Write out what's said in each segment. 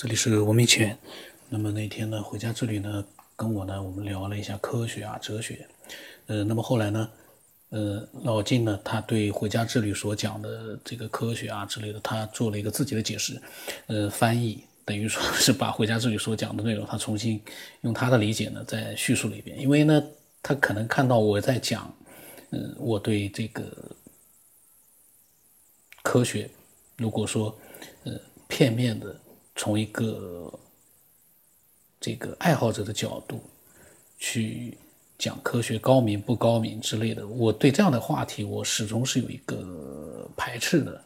这里是文明犬。那么那天呢，回家之旅呢，跟我呢，我们聊了一下科学啊、哲学。呃，那么后来呢，呃，老金呢，他对回家之旅所讲的这个科学啊之类的，他做了一个自己的解释，呃，翻译，等于说是把回家之旅所讲的内容，他重新用他的理解呢，再叙述了一遍。因为呢，他可能看到我在讲，嗯，我对这个科学，如果说，呃，片面的从一个这个爱好者的角度去讲科学高明不高明之类的，我对这样的话题我始终是有一个排斥的。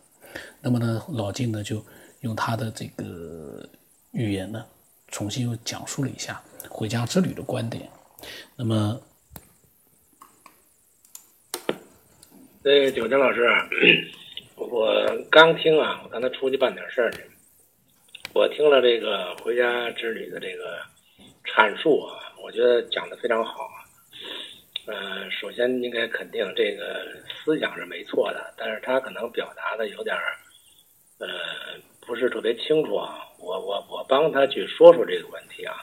那么呢，老金呢就用他的这个语言呢，重新又讲述了一下回家之旅的观点。那么，那个九江老师，我刚听啊，我刚才出去办点事儿去。我听了这个回家之旅的这个阐述啊，我觉得讲的非常好。呃，首先应该肯定这个思想是没错的，但是他可能表达的有点儿，呃，不是特别清楚啊。我我我帮他去说说这个问题啊。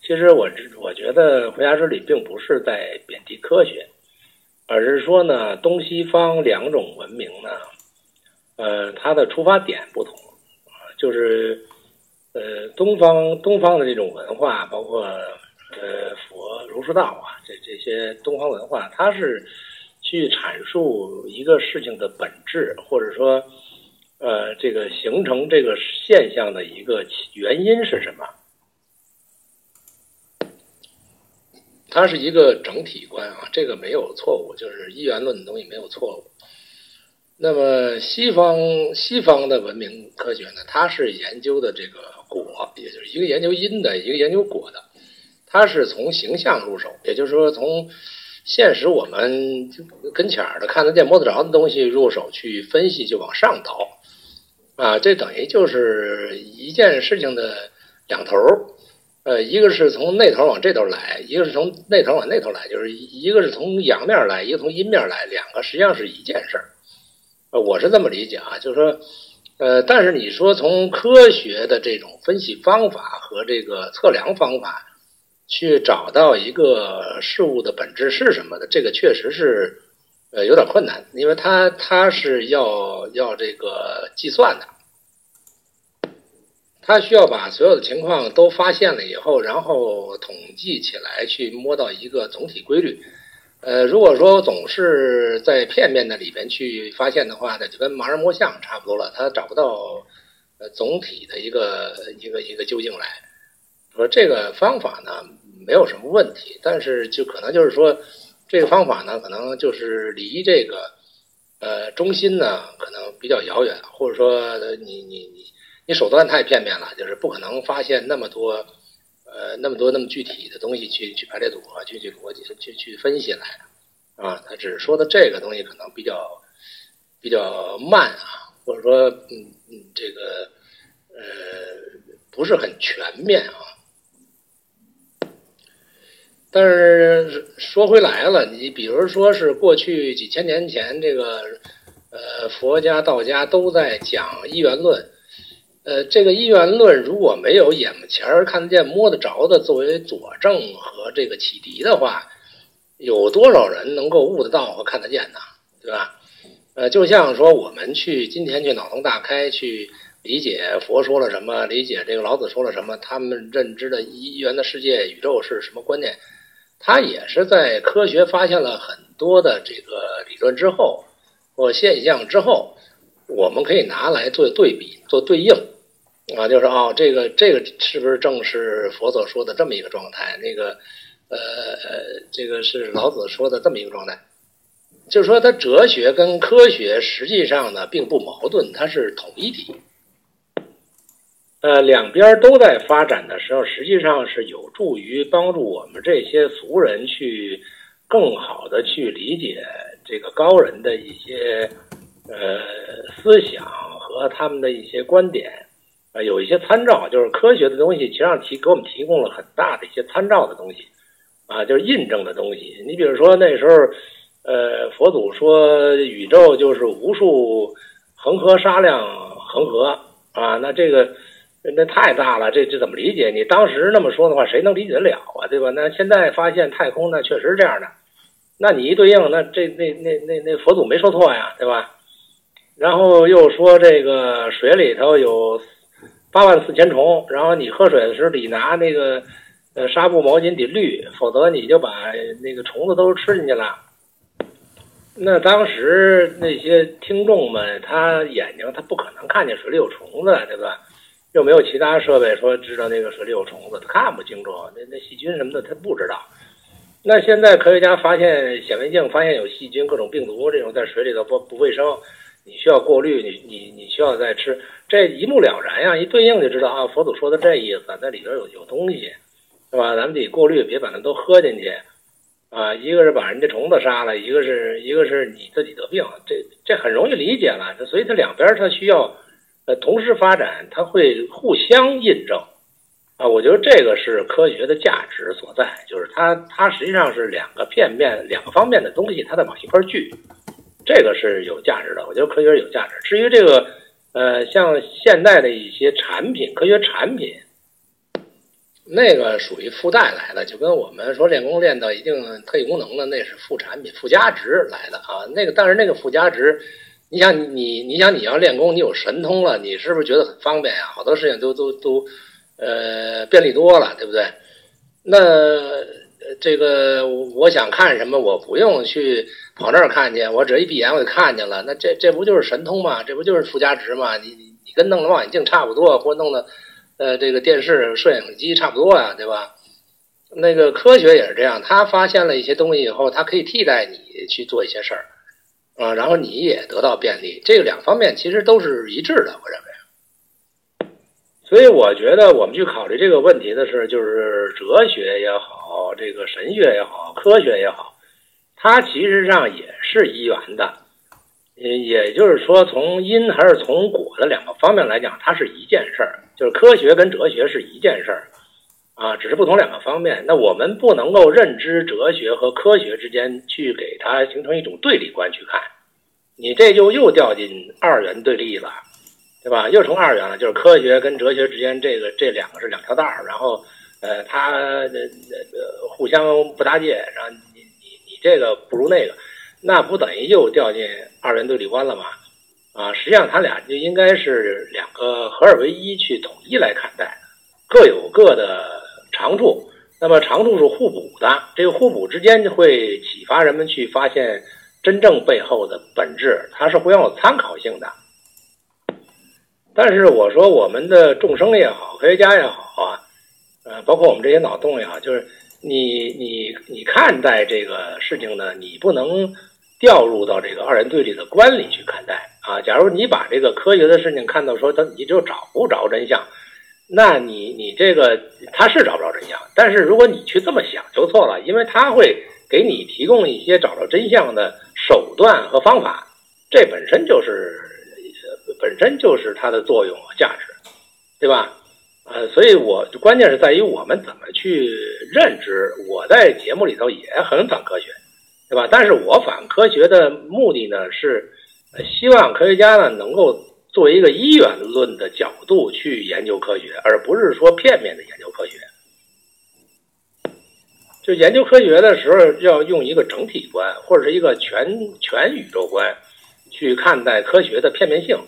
其实我我觉得回家之旅并不是在贬低科学，而是说呢，东西方两种文明呢，呃，它的出发点不同，就是。呃，东方东方的这种文化，包括呃佛儒释道啊，这这些东方文化，它是去阐述一个事情的本质，或者说呃这个形成这个现象的一个原因是什么？它是一个整体观啊，这个没有错误，就是一元论的东西没有错误。那么西方西方的文明科学呢，它是研究的这个。果，也就是一个研究因的，一个研究果的，它是从形象入手，也就是说从现实我们跟前儿的看得见摸得着的东西入手去分析，就往上倒，啊，这等于就是一件事情的两头儿，呃，一个是从那头往这头来，一个是从那头往那头来，就是一个是从阳面来，一个从阴面来，两个实际上是一件事儿，呃，我是这么理解啊，就是说。呃，但是你说从科学的这种分析方法和这个测量方法，去找到一个事物的本质是什么的，这个确实是呃有点困难，因为它它是要要这个计算的，它需要把所有的情况都发现了以后，然后统计起来，去摸到一个总体规律。呃，如果说总是在片面的里边去发现的话呢，就跟盲人摸象差不多了，他找不到呃总体的一个一个一个究竟来。说这个方法呢没有什么问题，但是就可能就是说这个方法呢可能就是离这个呃中心呢可能比较遥远，或者说你你你你手段太片面了，就是不可能发现那么多。呃，那么多那么具体的东西去去排列组合，去去逻辑去去分析来啊，他只是说的这个东西可能比较比较慢啊，或者说嗯嗯这个呃不是很全面啊。但是说回来了，你比如说是过去几千年前，这个呃佛家道家都在讲一元论。呃，这个一元论如果没有眼前看得见、摸得着的作为佐证和这个启迪的话，有多少人能够悟得到和看得见呢？对吧？呃，就像说我们去今天去脑洞大开去理解佛说了什么，理解这个老子说了什么，他们认知的一元的世界、宇宙是什么观念，他也是在科学发现了很多的这个理论之后或现象之后。我们可以拿来做对比、做对应，啊，就是哦，这个这个是不是正是佛所说的这么一个状态？那个，呃呃，这个是老子说的这么一个状态，就是说，它哲学跟科学实际上呢并不矛盾，它是统一体。呃，两边都在发展的时候，实际上是有助于帮助我们这些俗人去更好的去理解这个高人的一些。呃，思想和他们的一些观点，啊，有一些参照，就是科学的东西，其实上提给我们提供了很大的一些参照的东西，啊，就是印证的东西。你比如说那时候，呃，佛祖说宇宙就是无数恒河沙量恒河，啊，那这个，那太大了，这这怎么理解？你当时那么说的话，谁能理解得了啊？对吧？那现在发现太空呢，确实是这样的。那你一对应，那这那那那那佛祖没说错呀，对吧？然后又说这个水里头有八万四千虫，然后你喝水的时候得拿那个呃纱布毛巾得滤，否则你就把那个虫子都吃进去了。那当时那些听众们，他眼睛他不可能看见水里有虫子，对吧？又没有其他设备说知道那个水里有虫子，他看不清楚。那那细菌什么的他不知道。那现在科学家发现显微镜发现有细菌、各种病毒这种在水里头不不卫生，你需要过滤，你你你需要再吃，这一目了然呀，一对应就知道啊。佛祖说的这意思，那里边有有东西，是吧？咱们得过滤，别把它都喝进去啊。一个是把人家虫子杀了，一个是一个是你自己得病，这这很容易理解了。所以它两边它需要呃。同时发展，它会互相印证，啊，我觉得这个是科学的价值所在，就是它它实际上是两个片面、两个方面的东西，它在往一块聚，这个是有价值的。我觉得科学是有价值。至于这个，呃，像现代的一些产品，科学产品，那个属于附带来的，就跟我们说练功练到一定特异功能的，那是副产品、附加值来的啊。那个，但是那个附加值。你想你你想你要练功，你有神通了，你是不是觉得很方便呀？好多事情都都都，呃，便利多了，对不对？那这个我想看什么，我不用去跑那儿看去，我只要一闭眼我就看见了。那这这不就是神通吗？这不就是附加值吗？你你你跟弄的望远镜差不多，或弄的呃这个电视摄影机差不多呀，对吧？那个科学也是这样，他发现了一些东西以后，它可以替代你去做一些事儿。啊，然后你也得到便利，这个两方面其实都是一致的，我认为。所以我觉得我们去考虑这个问题的是，就是哲学也好，这个神学也好，科学也好，它其实上也是一元的。也，也就是说，从因还是从果的两个方面来讲，它是一件事儿，就是科学跟哲学是一件事儿。啊，只是不同两个方面。那我们不能够认知哲学和科学之间去给它形成一种对立观去看，你这就又掉进二元对立了，对吧？又成二元了，就是科学跟哲学之间这个这两个是两条道，然后呃，它呃互相不搭界，然后你你你这个不如那个，那不等于又掉进二元对立观了吗？啊，实际上它俩就应该是两个合二为一去统一来看待，各有各的。长处，那么长处是互补的，这个互补之间会启发人们去发现真正背后的本质，它是互相有参考性的。但是我说我们的众生也好，科学家也好啊，呃，包括我们这些脑洞也好，就是你你你看待这个事情呢，你不能掉入到这个二人对立的观里去看待啊。假如你把这个科学的事情看到说，他你就找不着真相。那你你这个他是找不着真相，但是如果你去这么想就错了，因为他会给你提供一些找着真相的手段和方法，这本身就是本身就是它的作用和价值，对吧？呃，所以我关键是在于我们怎么去认知。我在节目里头也很反科学，对吧？但是我反科学的目的呢是希望科学家呢能够。作为一个一元论的角度去研究科学，而不是说片面的研究科学。就研究科学的时候，要用一个整体观或者是一个全全宇宙观去看待科学的片面性，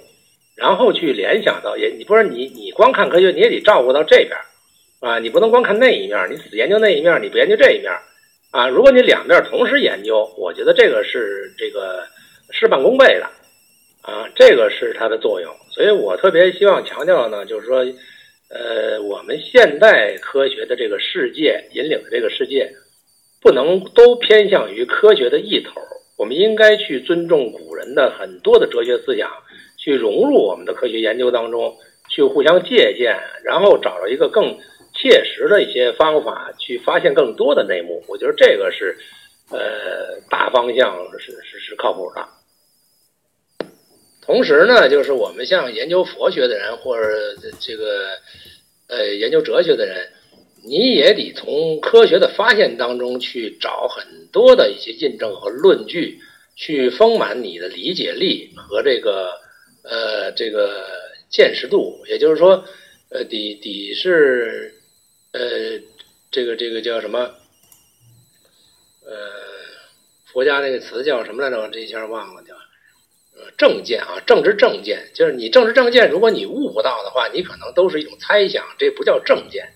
然后去联想到，也你不是你你光看科学，你也得照顾到这边啊，你不能光看那一面，你只研究那一面，你不研究这一面啊。如果你两面同时研究，我觉得这个是这个事半功倍的。啊，这个是它的作用，所以我特别希望强调呢，就是说，呃，我们现代科学的这个世界引领的这个世界，不能都偏向于科学的一头，我们应该去尊重古人的很多的哲学思想，去融入我们的科学研究当中，去互相借鉴，然后找到一个更切实的一些方法，去发现更多的内幕。我觉得这个是，呃，大方向是是是靠谱的。同时呢，就是我们像研究佛学的人，或者这个呃研究哲学的人，你也得从科学的发现当中去找很多的一些印证和论据，去丰满你的理解力和这个呃这个见识度。也就是说，呃，底底是呃，这个这个叫什么？呃，佛家那个词叫什么来着？我这一下忘了，叫呃正见啊，政治正见，就是你政治正见，如果你悟不到的话，你可能都是一种猜想，这不叫正见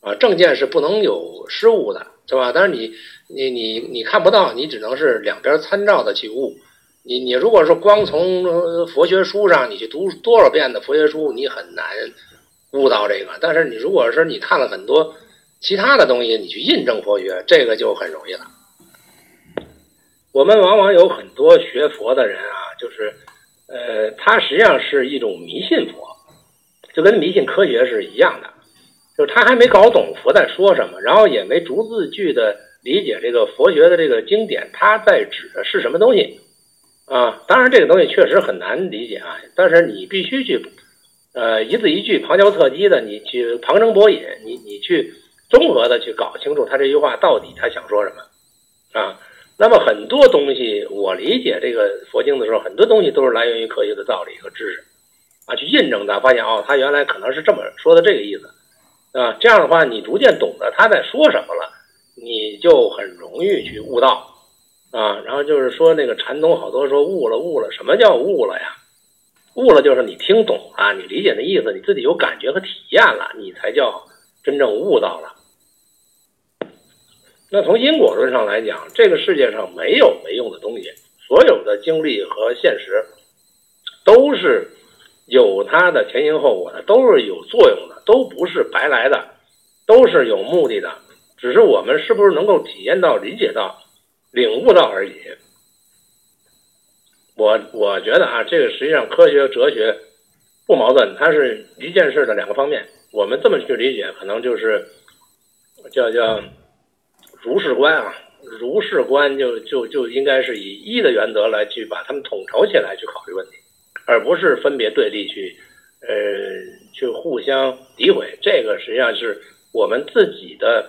啊。正见是不能有失误的，是吧？但是你你你你看不到，你只能是两边参照的去悟。你你如果说光从佛学书上你去读多少遍的佛学书，你很难悟到这个。但是你如果是你看了很多其他的东西，你去印证佛学，这个就很容易了。我们往往有很多学佛的人啊，就是呃，他实际上是一种迷信佛，就跟迷信科学是一样的，就是他还没搞懂佛在说什么，然后也没逐字句的理解这个佛学的这个经典，他在指的是什么东西啊？当然，这个东西确实很难理解啊，但是你必须去呃一字一句旁敲侧击的，你去旁征博引，你你去综合的去搞清楚他这句话到底他想说什么啊？那么很多东西，我理解这个佛经的时候，很多东西都是来源于科学的道理和知识，啊，去印证它，发现哦，他原来可能是这么说的这个意思，啊，这样的话，你逐渐懂得他在说什么了，你就很容易去悟道，啊，然后就是说那个禅宗好多说悟了悟了，什么叫悟了呀？悟了就是你听懂了，你理解的意思，你自己有感觉和体验了，你才叫真正悟到了。那从因果论上来讲，这个世界上没有没用的东西，所有的经历和现实都是有它的前因后果的，都是有作用的，都不是白来的，都是有目的的，只是我们是不是能够体验到、理解到、领悟到而已。我我觉得啊，这个实际上科学和哲学不矛盾，它是一件事的两个方面。我们这么去理解，可能就是叫叫。如是观啊，如是观就就就应该是以一的原则来去把它们统筹起来去考虑问题，而不是分别对立去，呃，去互相诋毁。这个实际上是我们自己的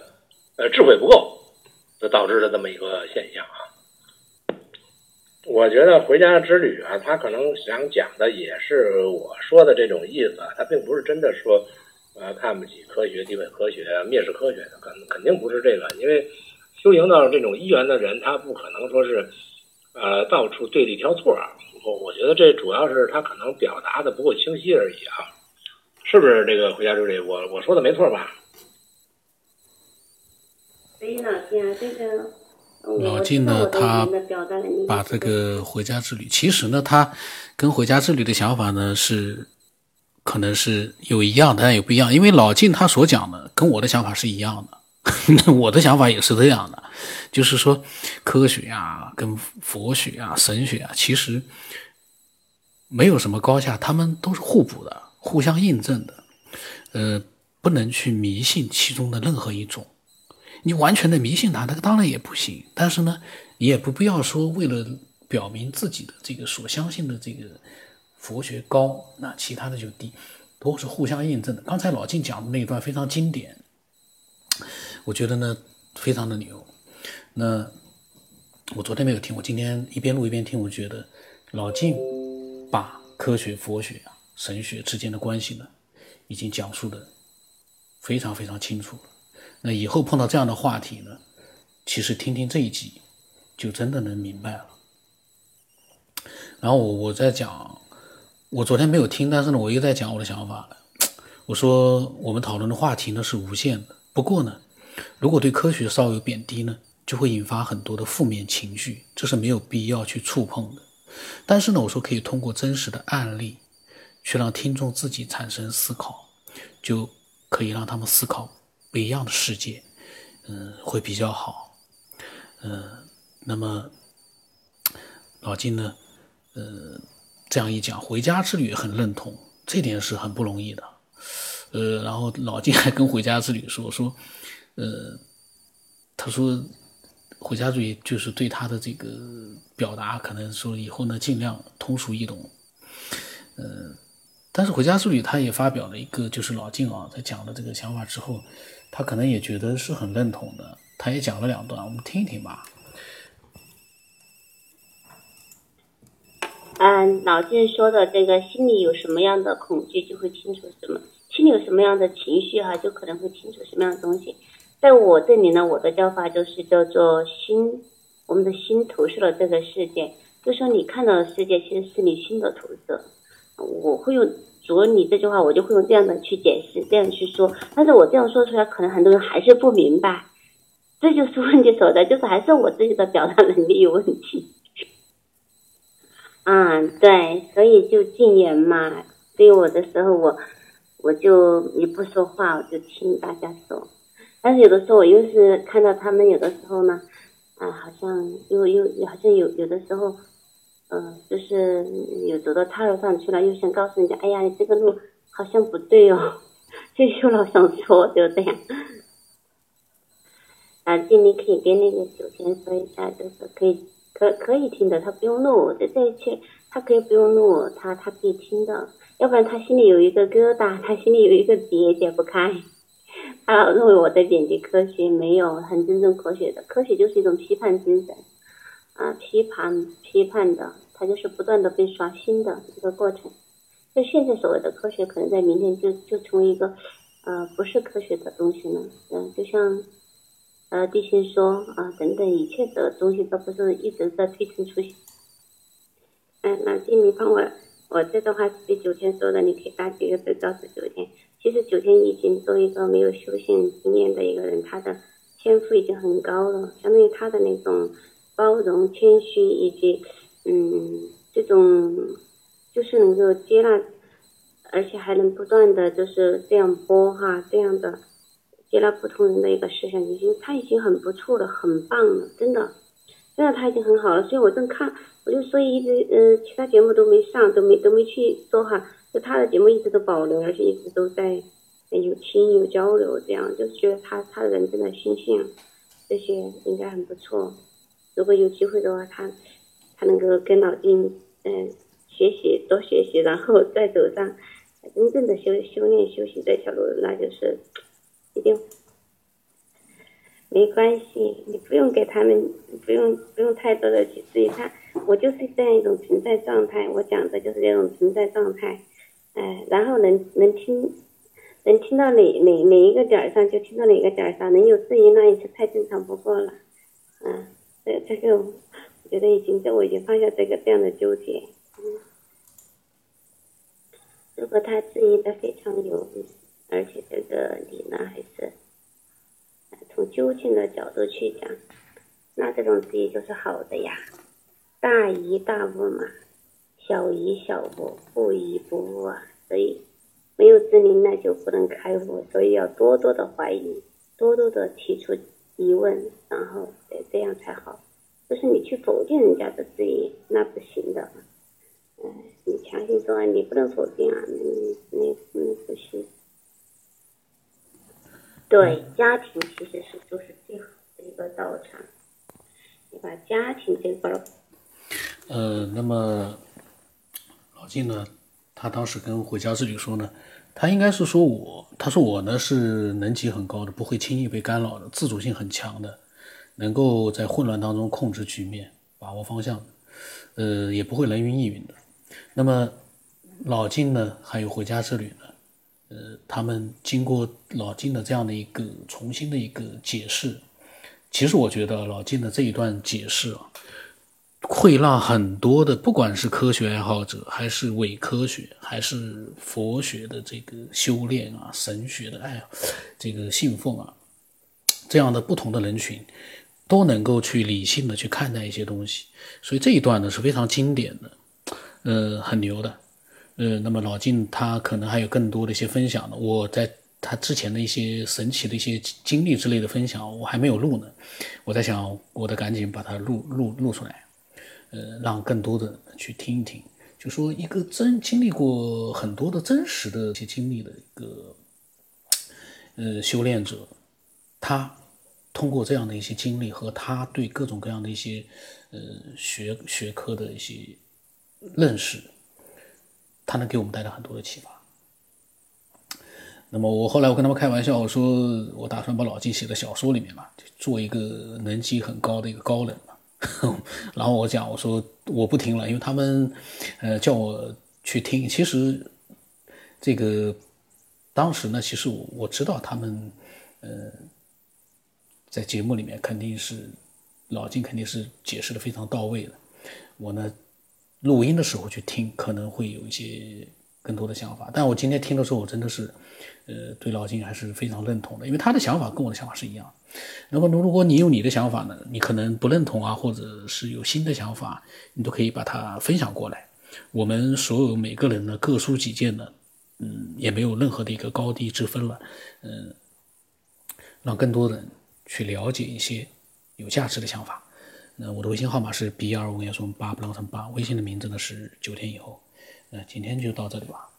呃智慧不够，就导致的这么一个现象啊。我觉得回家之旅啊，他可能想讲的也是我说的这种意思，他并不是真的说。啊，看不起科学、基本科学、蔑视科学的，肯肯定不是这个。因为修行到这种一元的人，他不可能说是，呃，到处对立挑错啊。我我觉得这主要是他可能表达的不够清晰而已啊，是不是？这个回家之旅，我我说的没错吧？老晋呢，他把这个回家之旅，其实呢，他跟回家之旅的想法呢是。可能是有一样，但也不一样。因为老晋他所讲的跟我的想法是一样的，我的想法也是这样的，就是说科学啊，跟佛学啊、神学啊，其实没有什么高下，他们都是互补的，互相印证的。呃，不能去迷信其中的任何一种，你完全的迷信它，那个当然也不行。但是呢，你也不必要说为了表明自己的这个所相信的这个。佛学高，那其他的就低，都是互相印证的。刚才老静讲的那一段非常经典，我觉得呢非常的牛。那我昨天没有听，我今天一边录一边听，我觉得老静把科学、佛学啊、神学之间的关系呢，已经讲述的非常非常清楚了。那以后碰到这样的话题呢，其实听听这一集就真的能明白了。然后我我在讲。我昨天没有听，但是呢，我又在讲我的想法了。我说我们讨论的话题呢是无限的，不过呢，如果对科学稍有贬低呢，就会引发很多的负面情绪，这是没有必要去触碰的。但是呢，我说可以通过真实的案例，去让听众自己产生思考，就可以让他们思考不一样的世界，嗯，会比较好。嗯，那么老金呢，呃。这样一讲，回家之旅很认同，这点是很不容易的。呃，然后老金还跟回家之旅说说，呃，他说回家之旅就是对他的这个表达，可能说以后呢尽量通俗易懂。呃，但是回家之旅他也发表了一个，就是老金啊在讲了这个想法之后，他可能也觉得是很认同的，他也讲了两段，我们听一听吧。嗯，老金说的这个心里有什么样的恐惧，就会清楚什么，心里有什么样的情绪哈，就可能会清楚什么样的东西。在我这里呢，我的教法就是叫做心，我们的心投射了这个世界，就说你看到的世界其实是你心的投射。我会用主了你这句话，我就会用这样的去解释，这样去说。但是我这样说出来，可能很多人还是不明白，这就是问题所在，就是还是我自己的表达能力有问题。啊，对，所以就禁言嘛。对我的时候，我我就你不说话，我就听大家说。但是有的时候，我又是看到他们有的时候呢，啊，好像又又好像有有的时候，嗯，就是有走到岔路上去了，又想告诉人家，哎呀，你这个路好像不对哦，就又老想说，就这样。啊，经理可以跟那个九天说一下，就是可以。可可以听的，他不用录，这这一切他可以不用录，他他可以听的，要不然他心里有一个疙瘩，他心里有一个结解不开，他认为我在贬低科学，没有很尊重科学的，科学就是一种批判精神，啊，批判批判的，它就是不断的被刷新的一个过程，就现在所谓的科学，可能在明天就就成为一个，呃，不是科学的东西了，嗯，就像。呃，地心说啊，等等，一切的东西都不是一直在推陈出新。嗯，那经理帮我，我这段话是对九天说的，你可以打几个字告诉九天。其实九天已经作为一个没有修行经验的一个人，他的天赋已经很高了，相当于他的那种包容、谦虚以及嗯这种就是能够接纳，而且还能不断的就是这样播哈这样的。接纳不同人的一个思想，已经他已经很不错了，很棒了，真的，真的他已经很好了。所以我正看，我就所以一直呃，其他节目都没上，都没都没去做哈，就他的节目一直都保留，而且一直都在有听有交流，这样就是觉得他他人真的心性这些应该很不错。如果有机会的话，他他能够跟老金嗯学习多学习，然后再走上真正的修修炼修行这条路，那就是。一定没关系，你不用给他们，不用不用太多的去质疑他。我就是这样一种存在状态，我讲的就是这种存在状态。哎，然后能能听，能听到哪哪哪一个点儿上就听到哪个点儿上，能有质疑那也是太正常不过了。嗯，这这个我觉得已经这我已经放下这个这样的纠结。嗯，如果他质疑的非常有。而且这个你呢，还是从究竟的角度去讲，那这种质疑就是好的呀。大疑大悟嘛，小疑小悟，不疑不悟啊。所以没有知明，那就不能开悟。所以要多多的怀疑，多多的提出疑问，然后得这样才好。就是你去否定人家的质疑，那不行的。嗯，你强行说你不能否定啊，你你你不行。对，家庭其实是就是最好的一个道场。你把家庭这块儿，呃，那么老晋呢，他当时跟回家之旅说呢，他应该是说我，他说我呢是能级很高的，不会轻易被干扰的，自主性很强的，能够在混乱当中控制局面，把握方向，呃，也不会人云亦云的。那么老金呢，还有回家之旅呢？呃，他们经过老金的这样的一个重新的一个解释，其实我觉得老金的这一段解释啊，会让很多的不管是科学爱好者，还是伪科学，还是佛学的这个修炼啊，神学的爱这个信奉啊，这样的不同的人群，都能够去理性的去看待一些东西。所以这一段呢是非常经典的，呃，很牛的。呃，那么老晋他可能还有更多的一些分享呢。我在他之前的一些神奇的一些经历之类的分享，我还没有录呢。我在想，我得赶紧把它录录录出来，呃，让更多的去听一听。就说一个真经历过很多的真实的一些经历的一个呃修炼者，他通过这样的一些经历和他对各种各样的一些呃学学科的一些认识。他能给我们带来很多的启发。那么我后来我跟他们开玩笑，我说我打算把老纪写的小说里面嘛，做一个能级很高的一个高人嘛。然后我讲我说我不听了，因为他们呃叫我去听。其实这个当时呢，其实我我知道他们，呃，在节目里面肯定是老金肯定是解释的非常到位的。我呢，录音的时候去听，可能会有一些更多的想法。但我今天听的时候，我真的是，呃，对老金还是非常认同的，因为他的想法跟我的想法是一样。那么，如果你有你的想法呢，你可能不认同啊，或者是有新的想法，你都可以把它分享过来。我们所有每个人呢，各抒己见的，嗯，也没有任何的一个高低之分了，嗯，让更多人去了解一些有价值的想法。那我的微信号码是 b 二五幺四八不浪成八，微信的名字呢是九天以后。那今天就到这里吧。